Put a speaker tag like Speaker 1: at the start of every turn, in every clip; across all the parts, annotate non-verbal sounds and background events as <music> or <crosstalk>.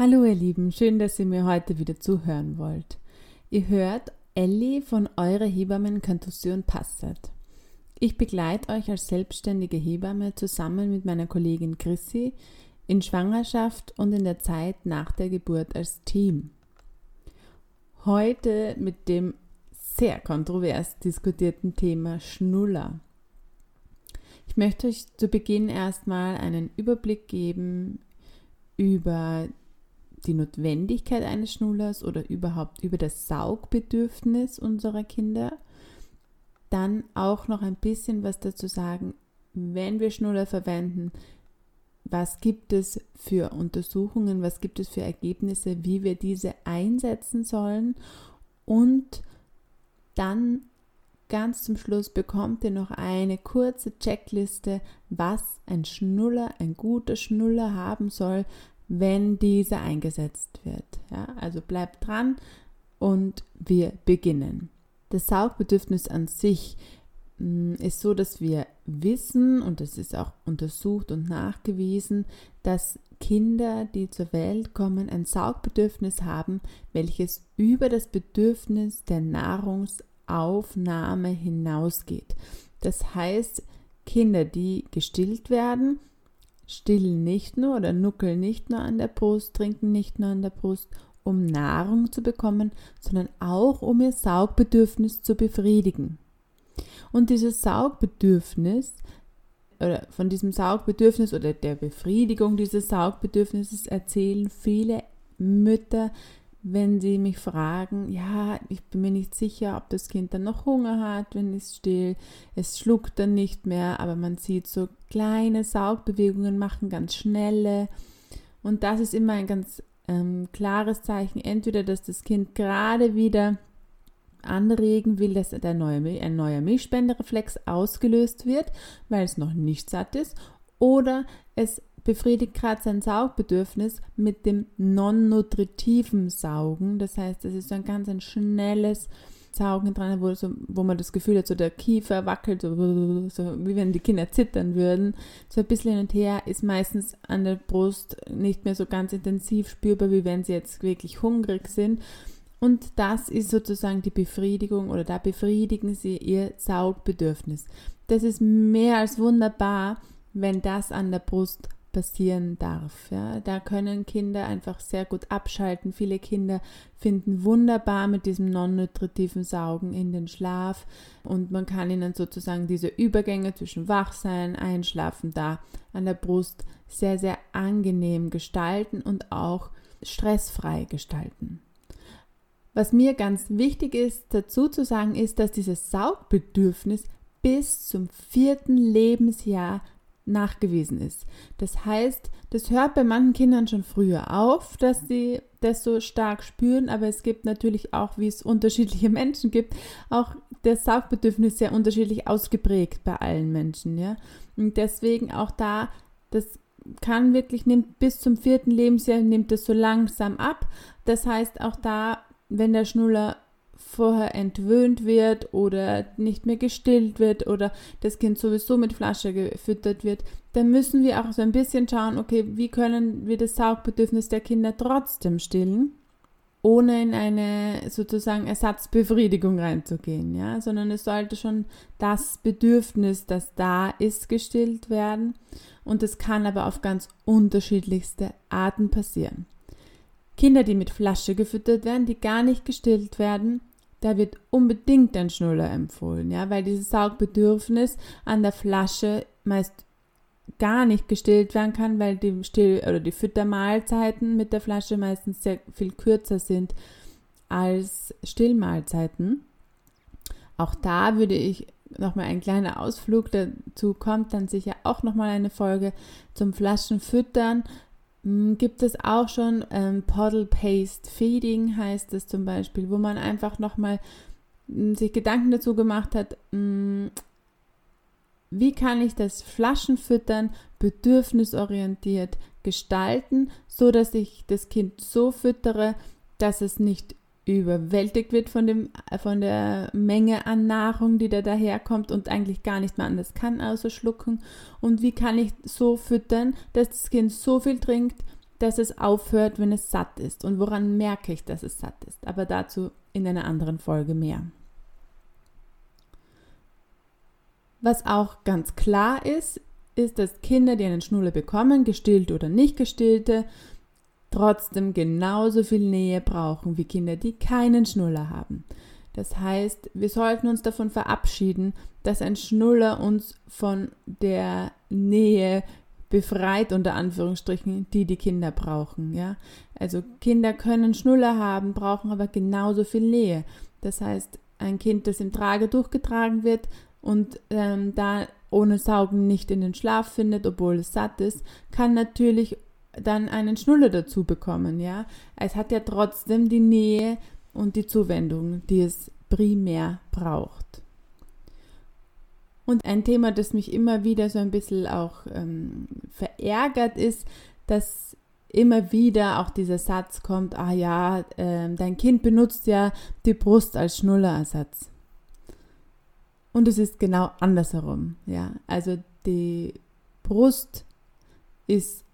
Speaker 1: Hallo ihr Lieben, schön, dass ihr mir heute wieder zuhören wollt. Ihr hört Ellie von Eure Hebammen Kantusion Passat. Ich begleite euch als selbstständige Hebamme zusammen mit meiner Kollegin Chrissy in Schwangerschaft und in der Zeit nach der Geburt als Team. Heute mit dem sehr kontrovers diskutierten Thema Schnuller. Ich möchte euch zu Beginn erstmal einen Überblick geben über die Notwendigkeit eines Schnullers oder überhaupt über das Saugbedürfnis unserer Kinder. Dann auch noch ein bisschen was dazu sagen, wenn wir Schnuller verwenden, was gibt es für Untersuchungen, was gibt es für Ergebnisse, wie wir diese einsetzen sollen und dann ganz zum Schluss bekommt ihr noch eine kurze Checkliste, was ein Schnuller, ein guter Schnuller haben soll, wenn dieser eingesetzt wird. Ja, also bleibt dran und wir beginnen. Das Saugbedürfnis an sich mm, ist so, dass wir wissen, und das ist auch untersucht und nachgewiesen, dass Kinder, die zur Welt kommen, ein Saugbedürfnis haben, welches über das Bedürfnis der Nahrungsaufnahme hinausgeht. Das heißt, Kinder, die gestillt werden, stillen nicht nur oder nuckeln nicht nur an der Brust, trinken nicht nur an der Brust, um Nahrung zu bekommen, sondern auch um ihr Saugbedürfnis zu befriedigen. Und dieses Saugbedürfnis oder von diesem Saugbedürfnis oder der Befriedigung dieses Saugbedürfnisses erzählen viele Mütter wenn sie mich fragen, ja, ich bin mir nicht sicher, ob das Kind dann noch Hunger hat, wenn es still, es schluckt dann nicht mehr, aber man sieht so kleine Saugbewegungen machen, ganz schnelle. Und das ist immer ein ganz ähm, klares Zeichen, entweder, dass das Kind gerade wieder anregen will, dass der neue, ein neuer Milchspendereflex ausgelöst wird, weil es noch nicht satt ist, oder es befriedigt gerade sein Saugbedürfnis mit dem non-nutritiven Saugen. Das heißt, es ist so ein ganz ein schnelles Saugen dran, wo, so, wo man das Gefühl hat, so der Kiefer wackelt, so, so, wie wenn die Kinder zittern würden. So ein bisschen hin und her ist meistens an der Brust nicht mehr so ganz intensiv spürbar, wie wenn sie jetzt wirklich hungrig sind. Und das ist sozusagen die Befriedigung oder da befriedigen sie ihr Saugbedürfnis. Das ist mehr als wunderbar, wenn das an der Brust passieren darf. Ja. Da können Kinder einfach sehr gut abschalten. Viele Kinder finden wunderbar mit diesem non-nutritiven Saugen in den Schlaf und man kann ihnen sozusagen diese Übergänge zwischen Wachsein, Einschlafen da an der Brust sehr, sehr angenehm gestalten und auch stressfrei gestalten. Was mir ganz wichtig ist dazu zu sagen, ist, dass dieses Saugbedürfnis bis zum vierten Lebensjahr nachgewiesen ist. Das heißt, das hört bei manchen Kindern schon früher auf, dass sie das so stark spüren, aber es gibt natürlich auch, wie es unterschiedliche <laughs> Menschen gibt, auch das Saugbedürfnis sehr unterschiedlich ausgeprägt bei allen Menschen, ja. Und deswegen auch da, das kann wirklich, nimmt bis zum vierten Lebensjahr, nimmt es so langsam ab. Das heißt, auch da, wenn der Schnuller vorher entwöhnt wird oder nicht mehr gestillt wird oder das Kind sowieso mit Flasche gefüttert wird, dann müssen wir auch so ein bisschen schauen, okay, wie können wir das Saugbedürfnis der Kinder trotzdem stillen, ohne in eine sozusagen Ersatzbefriedigung reinzugehen, ja, sondern es sollte schon das Bedürfnis, das da ist, gestillt werden und es kann aber auf ganz unterschiedlichste Arten passieren. Kinder, die mit Flasche gefüttert werden, die gar nicht gestillt werden, da wird unbedingt ein Schnuller empfohlen, ja, weil dieses Saugbedürfnis an der Flasche meist gar nicht gestillt werden kann, weil die Still- oder die Füttermahlzeiten mit der Flasche meistens sehr viel kürzer sind als Stillmahlzeiten. Auch da würde ich nochmal ein kleiner Ausflug dazu kommt dann sicher auch nochmal eine Folge zum Flaschenfüttern gibt es auch schon ähm, Podal Paste Feeding heißt es zum Beispiel, wo man einfach nochmal hm, sich Gedanken dazu gemacht hat, mh, hm, wie kann ich das Flaschenfüttern bedürfnisorientiert gestalten, so dass ich das Kind so füttere, dass es nicht überwältigt wird von, dem, von der Menge an Nahrung, die da daherkommt und eigentlich gar nicht mehr anders kann, außer schlucken. Und wie kann ich so füttern, dass das Kind so viel trinkt, dass es aufhört, wenn es satt ist. Und woran merke ich, dass es satt ist? Aber dazu in einer anderen Folge mehr. Was auch ganz klar ist, ist, dass Kinder, die einen Schnuller bekommen, gestillt oder nicht gestillte, trotzdem genauso viel Nähe brauchen wie Kinder, die keinen Schnuller haben. Das heißt, wir sollten uns davon verabschieden, dass ein Schnuller uns von der Nähe befreit, unter Anführungsstrichen, die die Kinder brauchen. Ja? Also Kinder können Schnuller haben, brauchen aber genauso viel Nähe. Das heißt, ein Kind, das im Trage durchgetragen wird und ähm, da ohne Saugen nicht in den Schlaf findet, obwohl es satt ist, kann natürlich dann einen Schnuller dazu bekommen, ja. Es hat ja trotzdem die Nähe und die Zuwendung, die es primär braucht. Und ein Thema, das mich immer wieder so ein bisschen auch ähm, verärgert, ist, dass immer wieder auch dieser Satz kommt, ah ja, äh, dein Kind benutzt ja die Brust als Schnullerersatz. Und es ist genau andersherum, ja. Also die Brust ist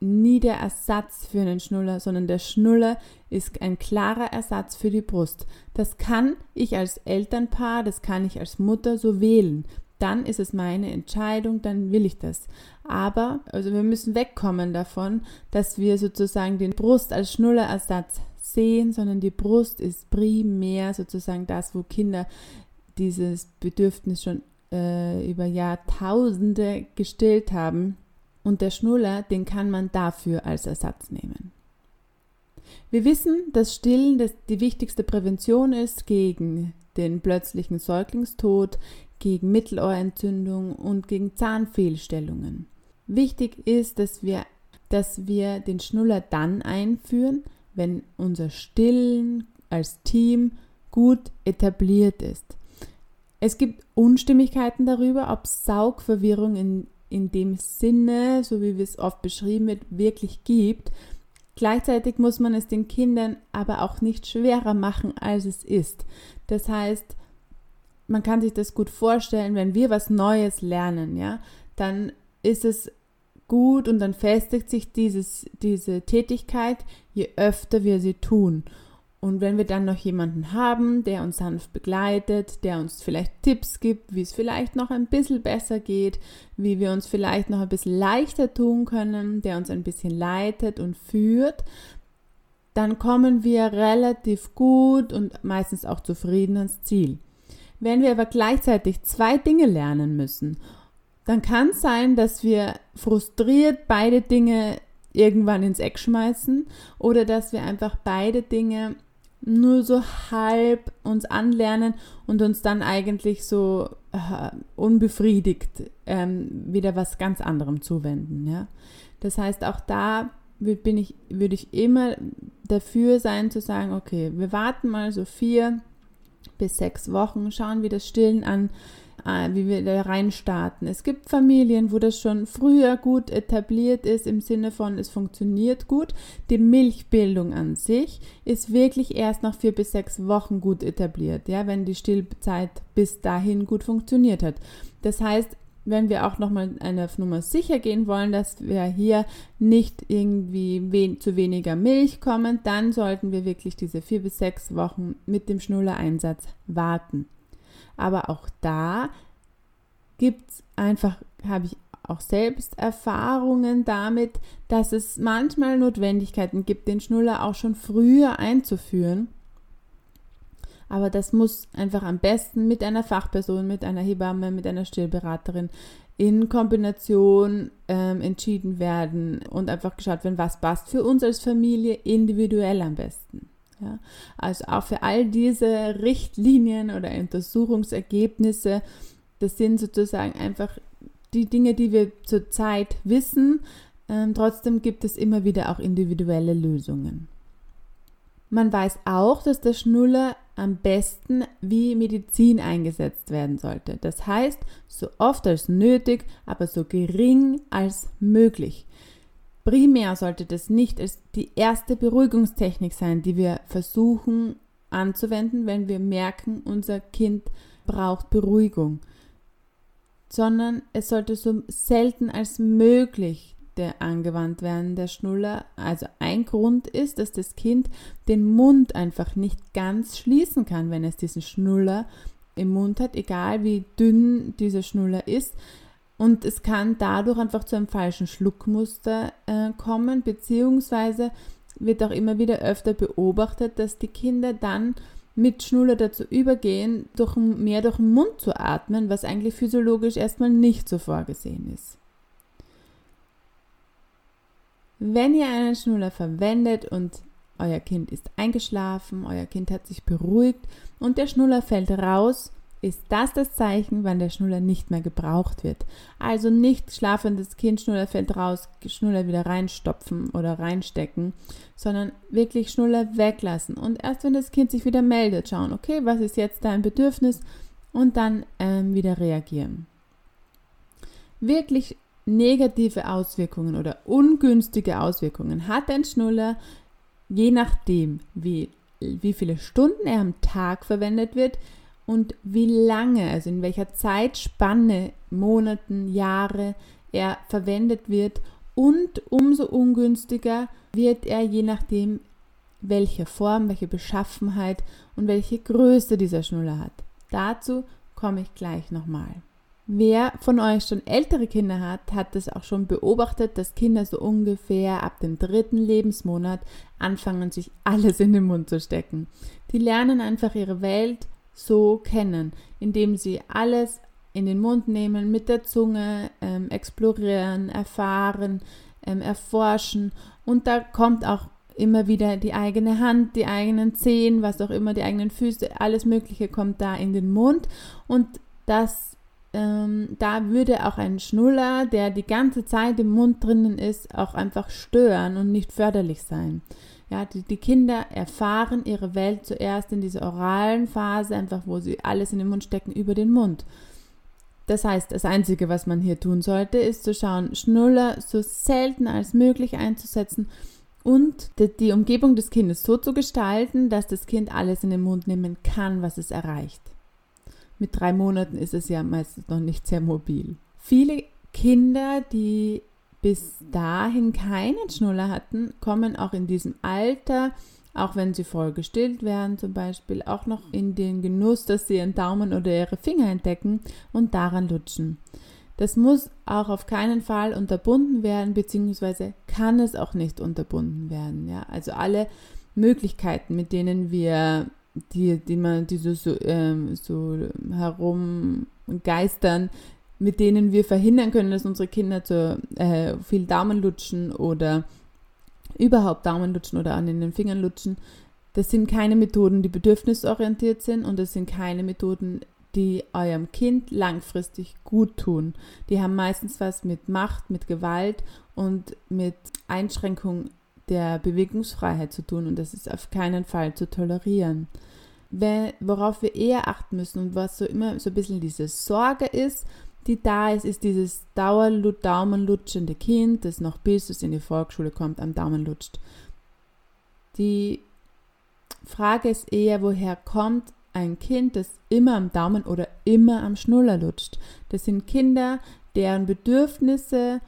Speaker 1: nie der Ersatz für einen Schnuller, sondern der Schnuller ist ein klarer Ersatz für die Brust. Das kann ich als Elternpaar, das kann ich als Mutter so wählen. Dann ist es meine Entscheidung, dann will ich das. Aber, also wir müssen wegkommen davon, dass wir sozusagen den Brust als Schnullerersatz sehen, sondern die Brust ist primär sozusagen das, wo Kinder dieses Bedürfnis schon äh, über Jahrtausende gestillt haben und der Schnuller, den kann man dafür als Ersatz nehmen. Wir wissen, dass Stillen das die wichtigste Prävention ist gegen den plötzlichen Säuglingstod, gegen Mittelohrentzündung und gegen Zahnfehlstellungen. Wichtig ist, dass wir, dass wir den Schnuller dann einführen, wenn unser Stillen als Team gut etabliert ist. Es gibt Unstimmigkeiten darüber, ob Saugverwirrung in in dem Sinne, so wie wir es oft beschrieben wird, wirklich gibt. Gleichzeitig muss man es den Kindern aber auch nicht schwerer machen, als es ist. Das heißt, man kann sich das gut vorstellen, wenn wir was Neues lernen, ja, dann ist es gut und dann festigt sich dieses, diese Tätigkeit, je öfter wir sie tun. Und wenn wir dann noch jemanden haben, der uns sanft begleitet, der uns vielleicht Tipps gibt, wie es vielleicht noch ein bisschen besser geht, wie wir uns vielleicht noch ein bisschen leichter tun können, der uns ein bisschen leitet und führt, dann kommen wir relativ gut und meistens auch zufrieden ans Ziel. Wenn wir aber gleichzeitig zwei Dinge lernen müssen, dann kann es sein, dass wir frustriert beide Dinge irgendwann ins Eck schmeißen oder dass wir einfach beide Dinge nur so halb uns anlernen und uns dann eigentlich so äh, unbefriedigt ähm, wieder was ganz anderem zuwenden. Ja? Das heißt, auch da bin ich, würde ich immer dafür sein zu sagen, okay, wir warten mal so vier bis sechs Wochen, schauen, wie das Stillen an wie wir da reinstarten. Es gibt Familien, wo das schon früher gut etabliert ist, im Sinne von, es funktioniert gut. Die Milchbildung an sich ist wirklich erst nach vier bis sechs Wochen gut etabliert, ja, wenn die Stillzeit bis dahin gut funktioniert hat. Das heißt, wenn wir auch nochmal eine Nummer sicher gehen wollen, dass wir hier nicht irgendwie we zu weniger Milch kommen, dann sollten wir wirklich diese vier bis sechs Wochen mit dem Schnullereinsatz warten. Aber auch da gibt es einfach, habe ich auch selbst Erfahrungen damit, dass es manchmal Notwendigkeiten gibt, den Schnuller auch schon früher einzuführen. Aber das muss einfach am besten mit einer Fachperson, mit einer Hebamme, mit einer Stillberaterin in Kombination ähm, entschieden werden und einfach geschaut werden, was passt für uns als Familie individuell am besten. Ja, also auch für all diese Richtlinien oder Untersuchungsergebnisse, das sind sozusagen einfach die Dinge, die wir zurzeit wissen. Ähm, trotzdem gibt es immer wieder auch individuelle Lösungen. Man weiß auch, dass der Schnuller am besten wie Medizin eingesetzt werden sollte. Das heißt, so oft als nötig, aber so gering als möglich. Primär sollte das nicht als die erste Beruhigungstechnik sein, die wir versuchen anzuwenden, wenn wir merken, unser Kind braucht Beruhigung, sondern es sollte so selten als möglich angewandt werden der Schnuller. Also ein Grund ist, dass das Kind den Mund einfach nicht ganz schließen kann, wenn es diesen Schnuller im Mund hat, egal wie dünn dieser Schnuller ist. Und es kann dadurch einfach zu einem falschen Schluckmuster äh, kommen, beziehungsweise wird auch immer wieder öfter beobachtet, dass die Kinder dann mit Schnuller dazu übergehen, durch, mehr durch den Mund zu atmen, was eigentlich physiologisch erstmal nicht so vorgesehen ist. Wenn ihr einen Schnuller verwendet und euer Kind ist eingeschlafen, euer Kind hat sich beruhigt und der Schnuller fällt raus, ist das das Zeichen, wann der Schnuller nicht mehr gebraucht wird. Also nicht schlafendes Kind, Schnuller fällt raus, Schnuller wieder reinstopfen oder reinstecken, sondern wirklich Schnuller weglassen. Und erst wenn das Kind sich wieder meldet, schauen, okay, was ist jetzt dein Bedürfnis und dann ähm, wieder reagieren. Wirklich negative Auswirkungen oder ungünstige Auswirkungen hat ein Schnuller, je nachdem, wie, wie viele Stunden er am Tag verwendet wird, und wie lange, also in welcher Zeitspanne, Monaten, Jahre er verwendet wird und umso ungünstiger wird er je nachdem, welche Form, welche Beschaffenheit und welche Größe dieser Schnuller hat. Dazu komme ich gleich nochmal. Wer von euch schon ältere Kinder hat, hat es auch schon beobachtet, dass Kinder so ungefähr ab dem dritten Lebensmonat anfangen, sich alles in den Mund zu stecken. Die lernen einfach ihre Welt so kennen, indem sie alles in den Mund nehmen, mit der Zunge ähm, explorieren, erfahren, ähm, erforschen und da kommt auch immer wieder die eigene Hand, die eigenen Zehen, was auch immer, die eigenen Füße, alles Mögliche kommt da in den Mund und das ähm, da würde auch ein Schnuller, der die ganze Zeit im Mund drinnen ist, auch einfach stören und nicht förderlich sein. Ja, die, die Kinder erfahren ihre Welt zuerst in dieser oralen Phase, einfach wo sie alles in den Mund stecken, über den Mund. Das heißt, das Einzige, was man hier tun sollte, ist zu schauen, Schnuller so selten als möglich einzusetzen und die Umgebung des Kindes so zu gestalten, dass das Kind alles in den Mund nehmen kann, was es erreicht. Mit drei Monaten ist es ja meistens noch nicht sehr mobil. Viele Kinder, die bis dahin keinen Schnuller hatten, kommen auch in diesem Alter, auch wenn sie voll gestillt werden zum Beispiel, auch noch in den Genuss, dass sie ihren Daumen oder ihre Finger entdecken und daran lutschen. Das muss auch auf keinen Fall unterbunden werden, beziehungsweise kann es auch nicht unterbunden werden. Ja? Also alle Möglichkeiten, mit denen wir die, die man die so, so, ähm, so herumgeistern, mit denen wir verhindern können, dass unsere Kinder zu äh, viel Daumen lutschen oder überhaupt Daumen lutschen oder an den Fingern lutschen. Das sind keine Methoden, die bedürfnisorientiert sind und das sind keine Methoden, die eurem Kind langfristig gut tun. Die haben meistens was mit Macht, mit Gewalt und mit Einschränkung der Bewegungsfreiheit zu tun und das ist auf keinen Fall zu tolerieren. Worauf wir eher achten müssen und was so immer so ein bisschen diese Sorge ist, die da ist, ist dieses Daumen-Lutschende Kind, das noch bis es in die Volksschule kommt, am Daumen lutscht. Die Frage ist eher, woher kommt ein Kind, das immer am Daumen oder immer am Schnuller lutscht. Das sind Kinder, deren Bedürfnisse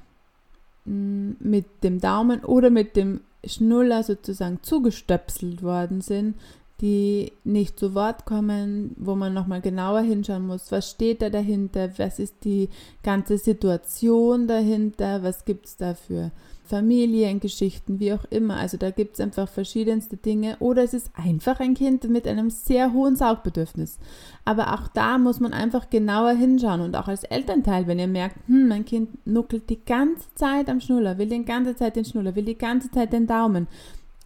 Speaker 1: mm, mit dem Daumen oder mit dem Schnuller sozusagen zugestöpselt worden sind, die nicht zu Wort kommen, wo man nochmal genauer hinschauen muss, was steht da dahinter, was ist die ganze Situation dahinter, was gibt es da für Familiengeschichten, wie auch immer. Also da gibt es einfach verschiedenste Dinge. Oder es ist einfach ein Kind mit einem sehr hohen Saugbedürfnis. Aber auch da muss man einfach genauer hinschauen. Und auch als Elternteil, wenn ihr merkt, hm, mein Kind nuckelt die ganze Zeit am Schnuller, will die ganze Zeit den Schnuller, will die ganze Zeit den Daumen,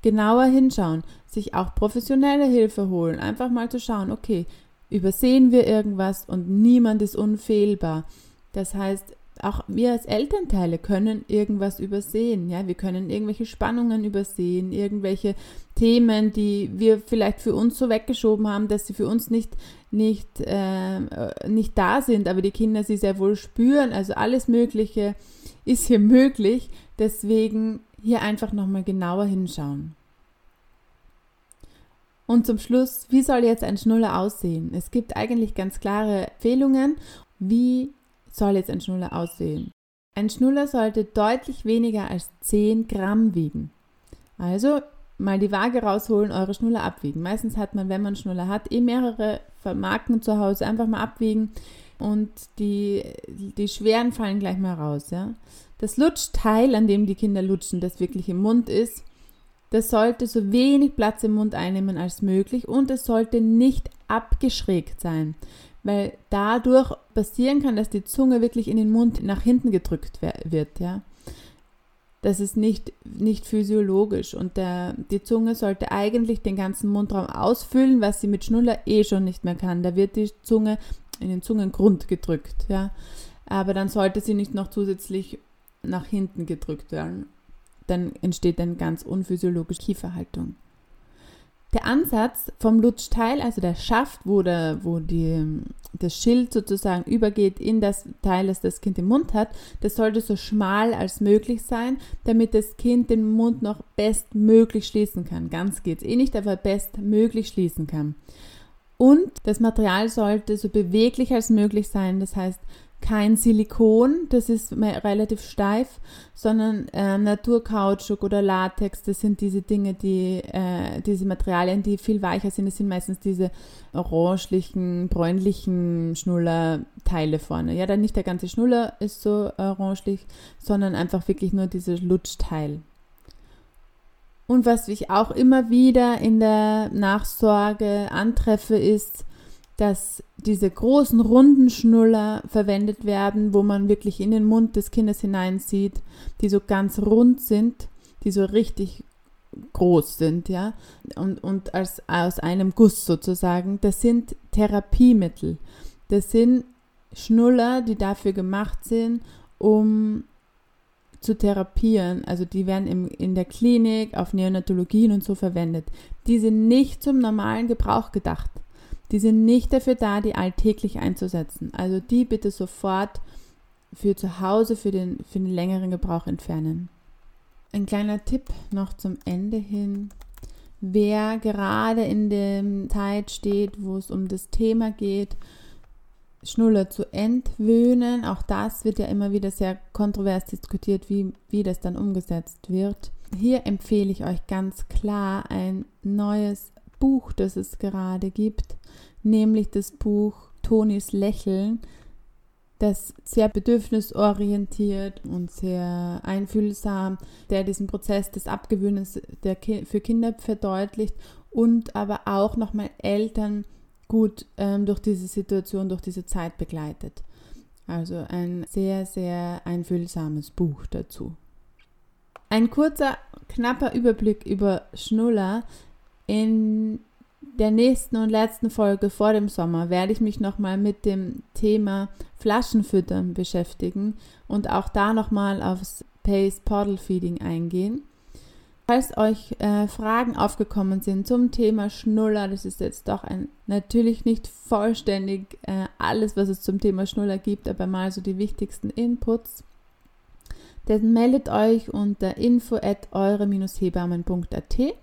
Speaker 1: genauer hinschauen, sich auch professionelle Hilfe holen, einfach mal zu schauen, okay, übersehen wir irgendwas und niemand ist unfehlbar. Das heißt, auch wir als Elternteile können irgendwas übersehen, ja, wir können irgendwelche Spannungen übersehen, irgendwelche Themen, die wir vielleicht für uns so weggeschoben haben, dass sie für uns nicht nicht äh, nicht da sind, aber die Kinder sie sehr wohl spüren. Also alles Mögliche ist hier <laughs> möglich. Deswegen hier einfach nochmal genauer hinschauen. Und zum Schluss, wie soll jetzt ein Schnuller aussehen? Es gibt eigentlich ganz klare Empfehlungen, wie soll jetzt ein Schnuller aussehen. Ein Schnuller sollte deutlich weniger als 10 Gramm wiegen. Also mal die Waage rausholen, eure Schnuller abwiegen. Meistens hat man, wenn man Schnuller hat, eh mehrere Marken zu Hause. Einfach mal abwiegen und die, die schweren fallen gleich mal raus. Ja? Das Lutschteil, an dem die Kinder lutschen, das wirklich im Mund ist, das sollte so wenig Platz im Mund einnehmen als möglich und es sollte nicht abgeschrägt sein, weil dadurch passieren kann, dass die Zunge wirklich in den Mund nach hinten gedrückt wird. Ja? Das ist nicht, nicht physiologisch und der, die Zunge sollte eigentlich den ganzen Mundraum ausfüllen, was sie mit Schnuller eh schon nicht mehr kann. Da wird die Zunge in den Zungengrund gedrückt, ja. Aber dann sollte sie nicht noch zusätzlich nach hinten gedrückt werden. Dann entsteht eine ganz unphysiologische Kieferhaltung. Der Ansatz vom Lutschteil, also der Schaft, wo, der, wo die, das Schild sozusagen übergeht in das Teil, das das Kind im Mund hat, das sollte so schmal als möglich sein, damit das Kind den Mund noch bestmöglich schließen kann. Ganz geht es eh nicht, aber bestmöglich schließen kann. Und das Material sollte so beweglich als möglich sein. Das heißt, kein Silikon, das ist relativ steif, sondern äh, Naturkautschuk oder Latex, das sind diese Dinge, die, äh, diese Materialien, die viel weicher sind. Das sind meistens diese orangelichen, bräunlichen Schnullerteile vorne. Ja, dann nicht der ganze Schnuller ist so orangelich, sondern einfach wirklich nur dieses Lutschteil. Und was ich auch immer wieder in der Nachsorge antreffe, ist, dass diese großen runden Schnuller verwendet werden, wo man wirklich in den Mund des Kindes hineinsieht, die so ganz rund sind, die so richtig groß sind, ja, und, und als, aus einem Guss sozusagen. Das sind Therapiemittel. Das sind Schnuller, die dafür gemacht sind, um zu therapieren, also die werden im, in der Klinik, auf Neonatologien und so verwendet. Die sind nicht zum normalen Gebrauch gedacht. Die sind nicht dafür da, die alltäglich einzusetzen. Also die bitte sofort für zu Hause, für den, für den längeren Gebrauch entfernen. Ein kleiner Tipp noch zum Ende hin. Wer gerade in der Zeit steht, wo es um das Thema geht, Schnuller zu entwöhnen. Auch das wird ja immer wieder sehr kontrovers diskutiert, wie, wie das dann umgesetzt wird. Hier empfehle ich euch ganz klar ein neues Buch, das es gerade gibt, nämlich das Buch Tonis Lächeln, das sehr bedürfnisorientiert und sehr einfühlsam, der diesen Prozess des Abgewöhnens Ki für Kinder verdeutlicht und aber auch nochmal Eltern gut ähm, durch diese Situation, durch diese Zeit begleitet. Also ein sehr, sehr einfühlsames Buch dazu. Ein kurzer, knapper Überblick über Schnuller. In der nächsten und letzten Folge vor dem Sommer werde ich mich nochmal mit dem Thema Flaschenfüttern beschäftigen und auch da nochmal aufs Pace Portal Feeding eingehen. Falls euch äh, Fragen aufgekommen sind zum Thema Schnuller, das ist jetzt doch ein natürlich nicht vollständig äh, alles, was es zum Thema Schnuller gibt, aber mal so die wichtigsten Inputs, dann meldet euch unter info at eure-hebammen.at.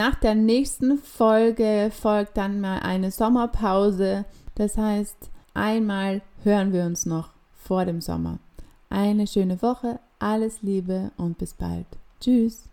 Speaker 1: Nach der nächsten Folge folgt dann mal eine Sommerpause. Das heißt, einmal hören wir uns noch vor dem Sommer. Eine schöne Woche, alles Liebe und bis bald. Tschüss.